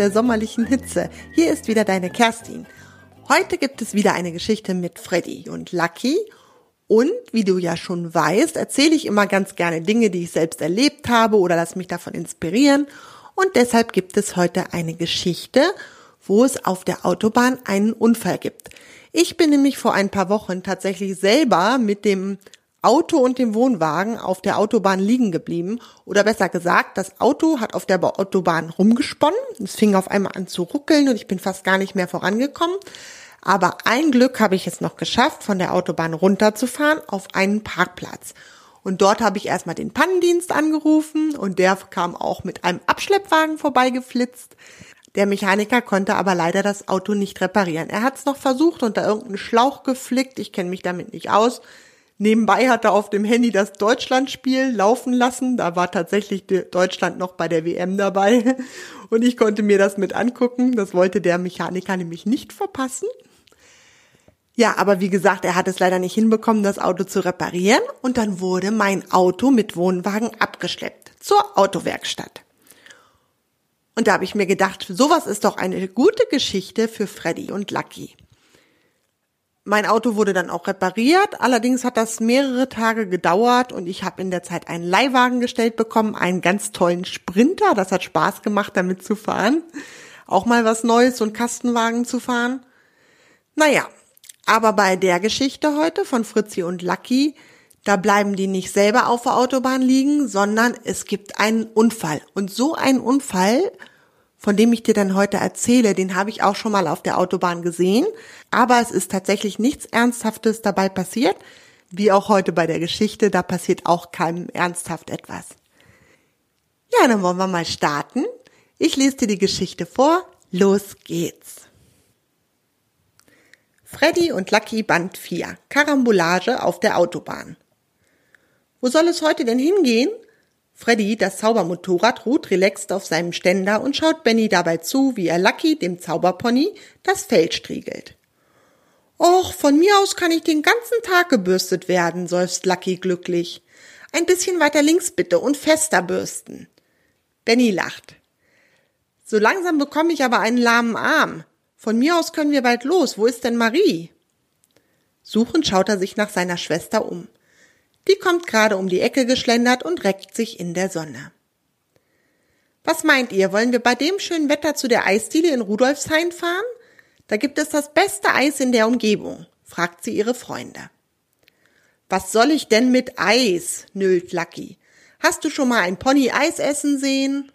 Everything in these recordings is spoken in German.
der sommerlichen Hitze. Hier ist wieder deine Kerstin. Heute gibt es wieder eine Geschichte mit Freddy und Lucky. Und wie du ja schon weißt, erzähle ich immer ganz gerne Dinge, die ich selbst erlebt habe oder lass mich davon inspirieren. Und deshalb gibt es heute eine Geschichte, wo es auf der Autobahn einen Unfall gibt. Ich bin nämlich vor ein paar Wochen tatsächlich selber mit dem Auto und dem Wohnwagen auf der Autobahn liegen geblieben. Oder besser gesagt, das Auto hat auf der Autobahn rumgesponnen. Es fing auf einmal an zu ruckeln und ich bin fast gar nicht mehr vorangekommen. Aber ein Glück habe ich es noch geschafft, von der Autobahn runterzufahren auf einen Parkplatz. Und dort habe ich erstmal den Pannendienst angerufen und der kam auch mit einem Abschleppwagen vorbeigeflitzt. Der Mechaniker konnte aber leider das Auto nicht reparieren. Er hat es noch versucht und da irgendeinen Schlauch geflickt. Ich kenne mich damit nicht aus. Nebenbei hat er auf dem Handy das Deutschlandspiel laufen lassen. Da war tatsächlich Deutschland noch bei der WM dabei. Und ich konnte mir das mit angucken. Das wollte der Mechaniker nämlich nicht verpassen. Ja, aber wie gesagt, er hat es leider nicht hinbekommen, das Auto zu reparieren. Und dann wurde mein Auto mit Wohnwagen abgeschleppt zur Autowerkstatt. Und da habe ich mir gedacht, sowas ist doch eine gute Geschichte für Freddy und Lucky. Mein Auto wurde dann auch repariert, allerdings hat das mehrere Tage gedauert und ich habe in der Zeit einen Leihwagen gestellt bekommen, einen ganz tollen Sprinter, das hat Spaß gemacht, damit zu fahren. Auch mal was Neues, so einen Kastenwagen zu fahren. Naja, aber bei der Geschichte heute von Fritzi und Lucky, da bleiben die nicht selber auf der Autobahn liegen, sondern es gibt einen Unfall. Und so einen Unfall von dem ich dir dann heute erzähle, den habe ich auch schon mal auf der Autobahn gesehen, aber es ist tatsächlich nichts Ernsthaftes dabei passiert, wie auch heute bei der Geschichte, da passiert auch keinem ernsthaft etwas. Ja, dann wollen wir mal starten. Ich lese dir die Geschichte vor. Los geht's. Freddy und Lucky Band 4. Karambolage auf der Autobahn. Wo soll es heute denn hingehen? Freddy, das Zaubermotorrad, ruht relaxed auf seinem Ständer und schaut Benny dabei zu, wie er Lucky, dem Zauberpony, das Fell striegelt. Och, von mir aus kann ich den ganzen Tag gebürstet werden, seufzt Lucky glücklich. Ein bisschen weiter links bitte und fester bürsten. Benny lacht. So langsam bekomme ich aber einen lahmen Arm. Von mir aus können wir bald los. Wo ist denn Marie? Suchend schaut er sich nach seiner Schwester um. Die kommt gerade um die Ecke geschlendert und reckt sich in der Sonne. Was meint ihr, wollen wir bei dem schönen Wetter zu der Eisdiele in Rudolfshain fahren? Da gibt es das beste Eis in der Umgebung, fragt sie ihre Freunde. Was soll ich denn mit Eis? nüllt Lucky. Hast du schon mal ein Pony Eis essen sehen?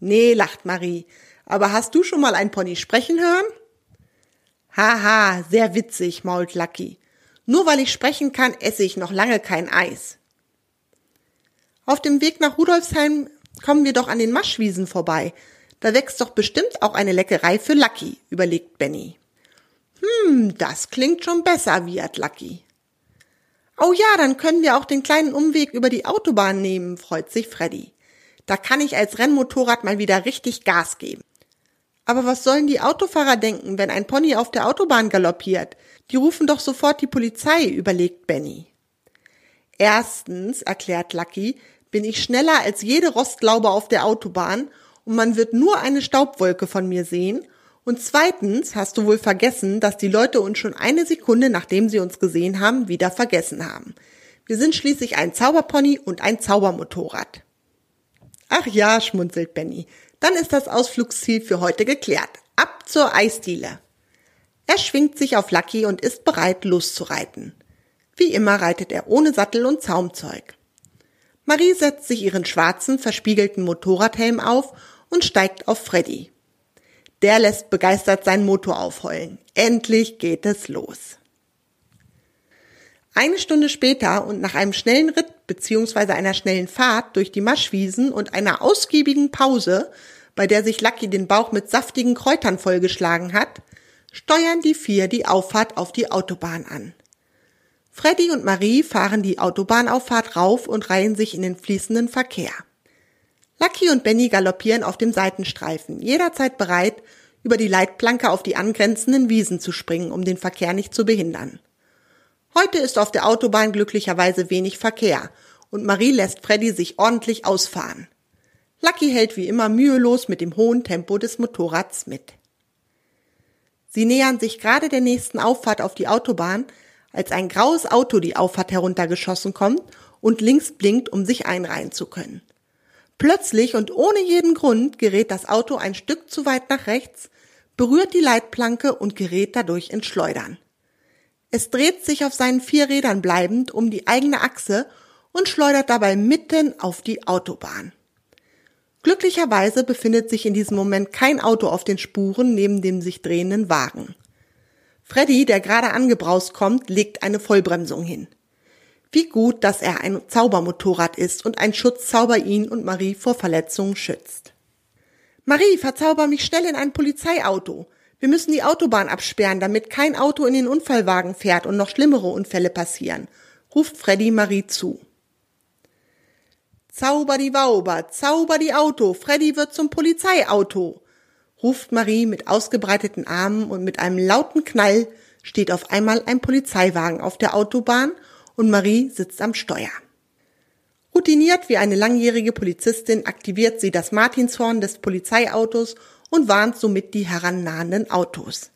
Nee, lacht Marie. Aber hast du schon mal ein Pony sprechen hören? Haha, sehr witzig, mault Lucky. Nur weil ich sprechen kann, esse ich noch lange kein Eis. Auf dem Weg nach Rudolfsheim kommen wir doch an den Maschwiesen vorbei. Da wächst doch bestimmt auch eine Leckerei für Lucky, überlegt Benny. Hm, das klingt schon besser, wiehert Lucky. Oh ja, dann können wir auch den kleinen Umweg über die Autobahn nehmen, freut sich Freddy. Da kann ich als Rennmotorrad mal wieder richtig Gas geben. Aber was sollen die Autofahrer denken, wenn ein Pony auf der Autobahn galoppiert? Die rufen doch sofort die Polizei, überlegt Benny. Erstens, erklärt Lucky, bin ich schneller als jede Rostlaube auf der Autobahn und man wird nur eine Staubwolke von mir sehen. Und zweitens hast du wohl vergessen, dass die Leute uns schon eine Sekunde, nachdem sie uns gesehen haben, wieder vergessen haben. Wir sind schließlich ein Zauberpony und ein Zaubermotorrad. Ach ja, schmunzelt Benny. Dann ist das Ausflugsziel für heute geklärt. Ab zur Eisdiele. Er schwingt sich auf Lucky und ist bereit, loszureiten. Wie immer reitet er ohne Sattel und Zaumzeug. Marie setzt sich ihren schwarzen, verspiegelten Motorradhelm auf und steigt auf Freddy. Der lässt begeistert seinen Motor aufheulen. Endlich geht es los. Eine Stunde später und nach einem schnellen Ritt bzw. einer schnellen Fahrt durch die Maschwiesen und einer ausgiebigen Pause, bei der sich Lucky den Bauch mit saftigen Kräutern vollgeschlagen hat, steuern die vier die Auffahrt auf die Autobahn an. Freddy und Marie fahren die Autobahnauffahrt rauf und reihen sich in den fließenden Verkehr. Lucky und Benny galoppieren auf dem Seitenstreifen, jederzeit bereit, über die Leitplanke auf die angrenzenden Wiesen zu springen, um den Verkehr nicht zu behindern. Heute ist auf der Autobahn glücklicherweise wenig Verkehr und Marie lässt Freddy sich ordentlich ausfahren. Lucky hält wie immer mühelos mit dem hohen Tempo des Motorrads mit. Sie nähern sich gerade der nächsten Auffahrt auf die Autobahn, als ein graues Auto die Auffahrt heruntergeschossen kommt und links blinkt, um sich einreihen zu können. Plötzlich und ohne jeden Grund gerät das Auto ein Stück zu weit nach rechts, berührt die Leitplanke und gerät dadurch ins Schleudern. Es dreht sich auf seinen vier Rädern bleibend um die eigene Achse und schleudert dabei mitten auf die Autobahn. Glücklicherweise befindet sich in diesem Moment kein Auto auf den Spuren neben dem sich drehenden Wagen. Freddy, der gerade angebraust kommt, legt eine Vollbremsung hin. Wie gut, dass er ein Zaubermotorrad ist und ein Schutzzauber ihn und Marie vor Verletzungen schützt. Marie, verzauber mich schnell in ein Polizeiauto. Wir müssen die Autobahn absperren, damit kein Auto in den Unfallwagen fährt und noch schlimmere Unfälle passieren, ruft Freddy Marie zu. Zauber die Wauber, zauber die Auto, Freddy wird zum Polizeiauto, ruft Marie mit ausgebreiteten Armen und mit einem lauten Knall steht auf einmal ein Polizeiwagen auf der Autobahn und Marie sitzt am Steuer. Routiniert wie eine langjährige Polizistin aktiviert sie das Martinshorn des Polizeiautos und warnt somit die herannahenden Autos.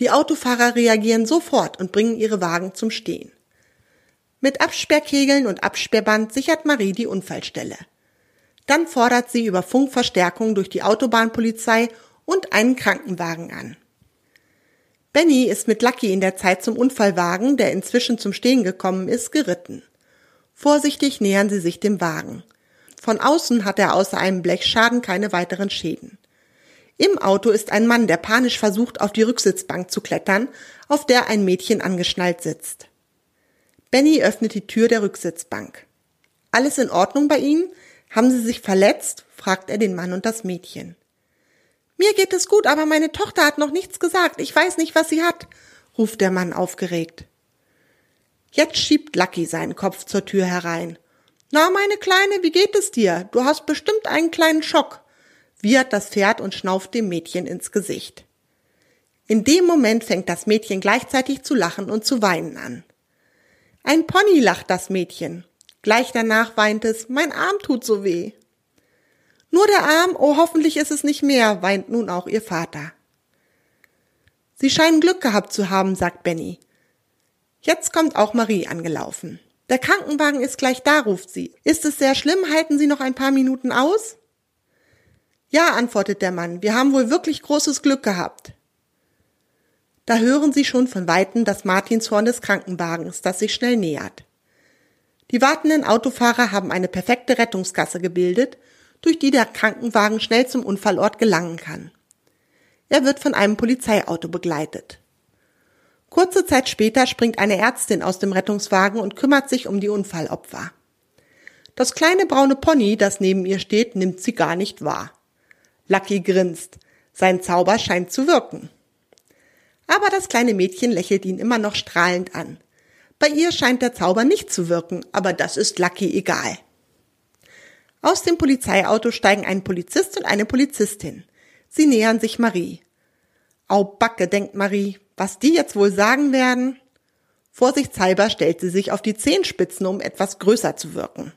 Die Autofahrer reagieren sofort und bringen ihre Wagen zum Stehen. Mit Absperrkegeln und Absperrband sichert Marie die Unfallstelle. Dann fordert sie über Funk Verstärkung durch die Autobahnpolizei und einen Krankenwagen an. Benny ist mit Lucky in der Zeit zum Unfallwagen, der inzwischen zum Stehen gekommen ist, geritten. Vorsichtig nähern sie sich dem Wagen. Von außen hat er außer einem Blechschaden keine weiteren Schäden. Im Auto ist ein Mann, der panisch versucht, auf die Rücksitzbank zu klettern, auf der ein Mädchen angeschnallt sitzt. Benny öffnet die Tür der Rücksitzbank. Alles in Ordnung bei Ihnen? Haben Sie sich verletzt? fragt er den Mann und das Mädchen. Mir geht es gut, aber meine Tochter hat noch nichts gesagt. Ich weiß nicht, was sie hat, ruft der Mann aufgeregt. Jetzt schiebt Lucky seinen Kopf zur Tür herein. Na, meine Kleine, wie geht es dir? Du hast bestimmt einen kleinen Schock, wiehert das Pferd und schnauft dem Mädchen ins Gesicht. In dem Moment fängt das Mädchen gleichzeitig zu lachen und zu weinen an. Ein Pony lacht das Mädchen. Gleich danach weint es, mein Arm tut so weh. Nur der Arm, oh hoffentlich ist es nicht mehr, weint nun auch ihr Vater. Sie scheinen Glück gehabt zu haben, sagt Benny. Jetzt kommt auch Marie angelaufen. Der Krankenwagen ist gleich da, ruft sie. Ist es sehr schlimm? Halten Sie noch ein paar Minuten aus? Ja, antwortet der Mann, wir haben wohl wirklich großes Glück gehabt. Da hören sie schon von Weitem das Martinshorn des Krankenwagens, das sich schnell nähert. Die wartenden Autofahrer haben eine perfekte Rettungsgasse gebildet, durch die der Krankenwagen schnell zum Unfallort gelangen kann. Er wird von einem Polizeiauto begleitet. Kurze Zeit später springt eine Ärztin aus dem Rettungswagen und kümmert sich um die Unfallopfer. Das kleine braune Pony, das neben ihr steht, nimmt sie gar nicht wahr. Lucky grinst. Sein Zauber scheint zu wirken. Aber das kleine Mädchen lächelt ihn immer noch strahlend an. Bei ihr scheint der Zauber nicht zu wirken, aber das ist Lucky egal. Aus dem Polizeiauto steigen ein Polizist und eine Polizistin. Sie nähern sich Marie. Au Backe, denkt Marie, was die jetzt wohl sagen werden? Vorsichtshalber stellt sie sich auf die Zehenspitzen, um etwas größer zu wirken.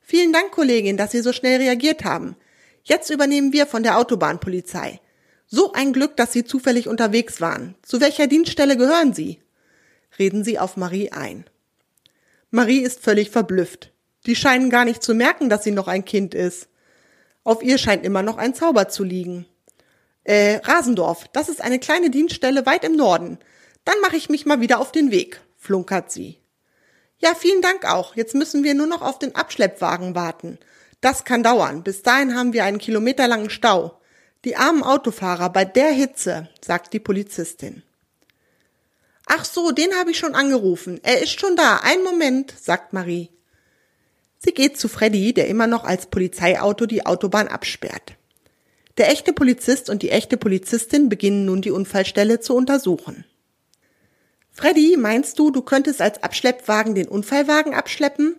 Vielen Dank, Kollegin, dass Sie so schnell reagiert haben. Jetzt übernehmen wir von der Autobahnpolizei. So ein Glück, dass Sie zufällig unterwegs waren. Zu welcher Dienststelle gehören Sie? Reden Sie auf Marie ein. Marie ist völlig verblüfft. Die scheinen gar nicht zu merken, dass sie noch ein Kind ist. Auf ihr scheint immer noch ein Zauber zu liegen. Äh, Rasendorf, das ist eine kleine Dienststelle weit im Norden. Dann mache ich mich mal wieder auf den Weg, flunkert sie. Ja, vielen Dank auch. Jetzt müssen wir nur noch auf den Abschleppwagen warten. Das kann dauern. Bis dahin haben wir einen kilometerlangen Stau. Die armen Autofahrer bei der Hitze, sagt die Polizistin. Ach so, den habe ich schon angerufen. Er ist schon da. Ein Moment, sagt Marie. Sie geht zu Freddy, der immer noch als Polizeiauto die Autobahn absperrt. Der echte Polizist und die echte Polizistin beginnen nun die Unfallstelle zu untersuchen. Freddy, meinst du, du könntest als Abschleppwagen den Unfallwagen abschleppen?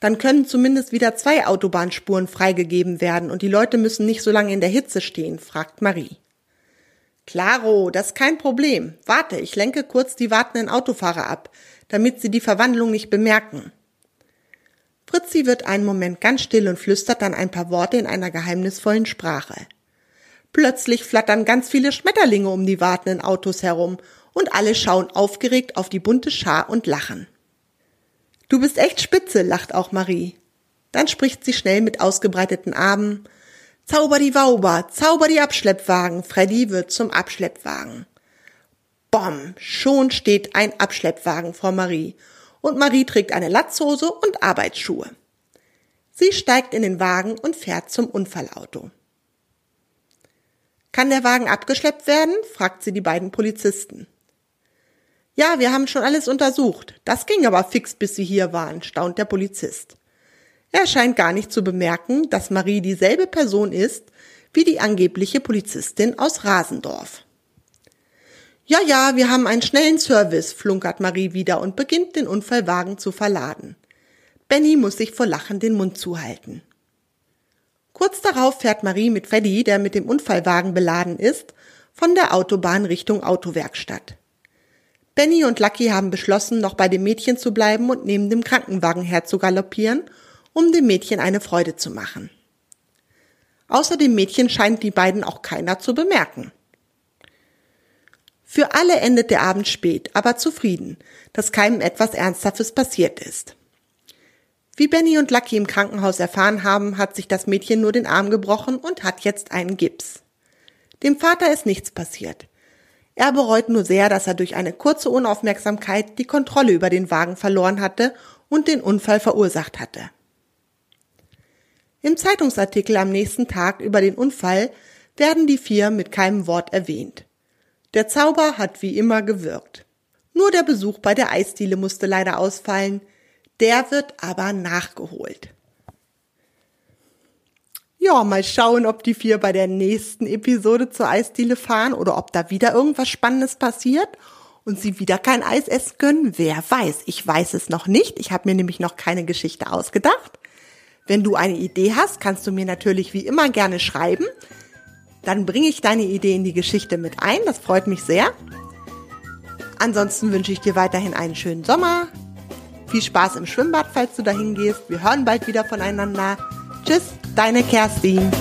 Dann können zumindest wieder zwei Autobahnspuren freigegeben werden und die Leute müssen nicht so lange in der Hitze stehen, fragt Marie. Claro, das ist kein Problem. Warte, ich lenke kurz die wartenden Autofahrer ab, damit sie die Verwandlung nicht bemerken. Fritzi wird einen Moment ganz still und flüstert dann ein paar Worte in einer geheimnisvollen Sprache. Plötzlich flattern ganz viele Schmetterlinge um die wartenden Autos herum und alle schauen aufgeregt auf die bunte Schar und lachen. Du bist echt spitze, lacht auch Marie. Dann spricht sie schnell mit ausgebreiteten Armen. Zauber die Wauber, zauber die Abschleppwagen, Freddy wird zum Abschleppwagen. Bom, schon steht ein Abschleppwagen vor Marie und Marie trägt eine Latzhose und Arbeitsschuhe. Sie steigt in den Wagen und fährt zum Unfallauto. Kann der Wagen abgeschleppt werden? fragt sie die beiden Polizisten. Ja, wir haben schon alles untersucht. Das ging aber fix, bis Sie hier waren, staunt der Polizist. Er scheint gar nicht zu bemerken, dass Marie dieselbe Person ist wie die angebliche Polizistin aus Rasendorf. Ja, ja, wir haben einen schnellen Service, flunkert Marie wieder und beginnt den Unfallwagen zu verladen. Benny muss sich vor Lachen den Mund zuhalten. Kurz darauf fährt Marie mit Freddy, der mit dem Unfallwagen beladen ist, von der Autobahn Richtung Autowerkstatt. Benny und Lucky haben beschlossen, noch bei dem Mädchen zu bleiben und neben dem Krankenwagen herzugaloppieren, um dem Mädchen eine Freude zu machen. Außer dem Mädchen scheint die beiden auch keiner zu bemerken. Für alle endet der Abend spät, aber zufrieden, dass keinem etwas Ernsthaftes passiert ist. Wie Benny und Lucky im Krankenhaus erfahren haben, hat sich das Mädchen nur den Arm gebrochen und hat jetzt einen Gips. Dem Vater ist nichts passiert. Er bereut nur sehr, dass er durch eine kurze Unaufmerksamkeit die Kontrolle über den Wagen verloren hatte und den Unfall verursacht hatte. Im Zeitungsartikel am nächsten Tag über den Unfall werden die vier mit keinem Wort erwähnt. Der Zauber hat wie immer gewirkt. Nur der Besuch bei der Eisdiele musste leider ausfallen, der wird aber nachgeholt. Ja, mal schauen, ob die vier bei der nächsten Episode zur Eisdiele fahren oder ob da wieder irgendwas Spannendes passiert und sie wieder kein Eis essen können. Wer weiß, ich weiß es noch nicht. Ich habe mir nämlich noch keine Geschichte ausgedacht. Wenn du eine Idee hast, kannst du mir natürlich wie immer gerne schreiben. Dann bringe ich deine Idee in die Geschichte mit ein. Das freut mich sehr. Ansonsten wünsche ich dir weiterhin einen schönen Sommer. Viel Spaß im Schwimmbad, falls du dahin gehst. Wir hören bald wieder voneinander. Tschüss, deine Kerstin.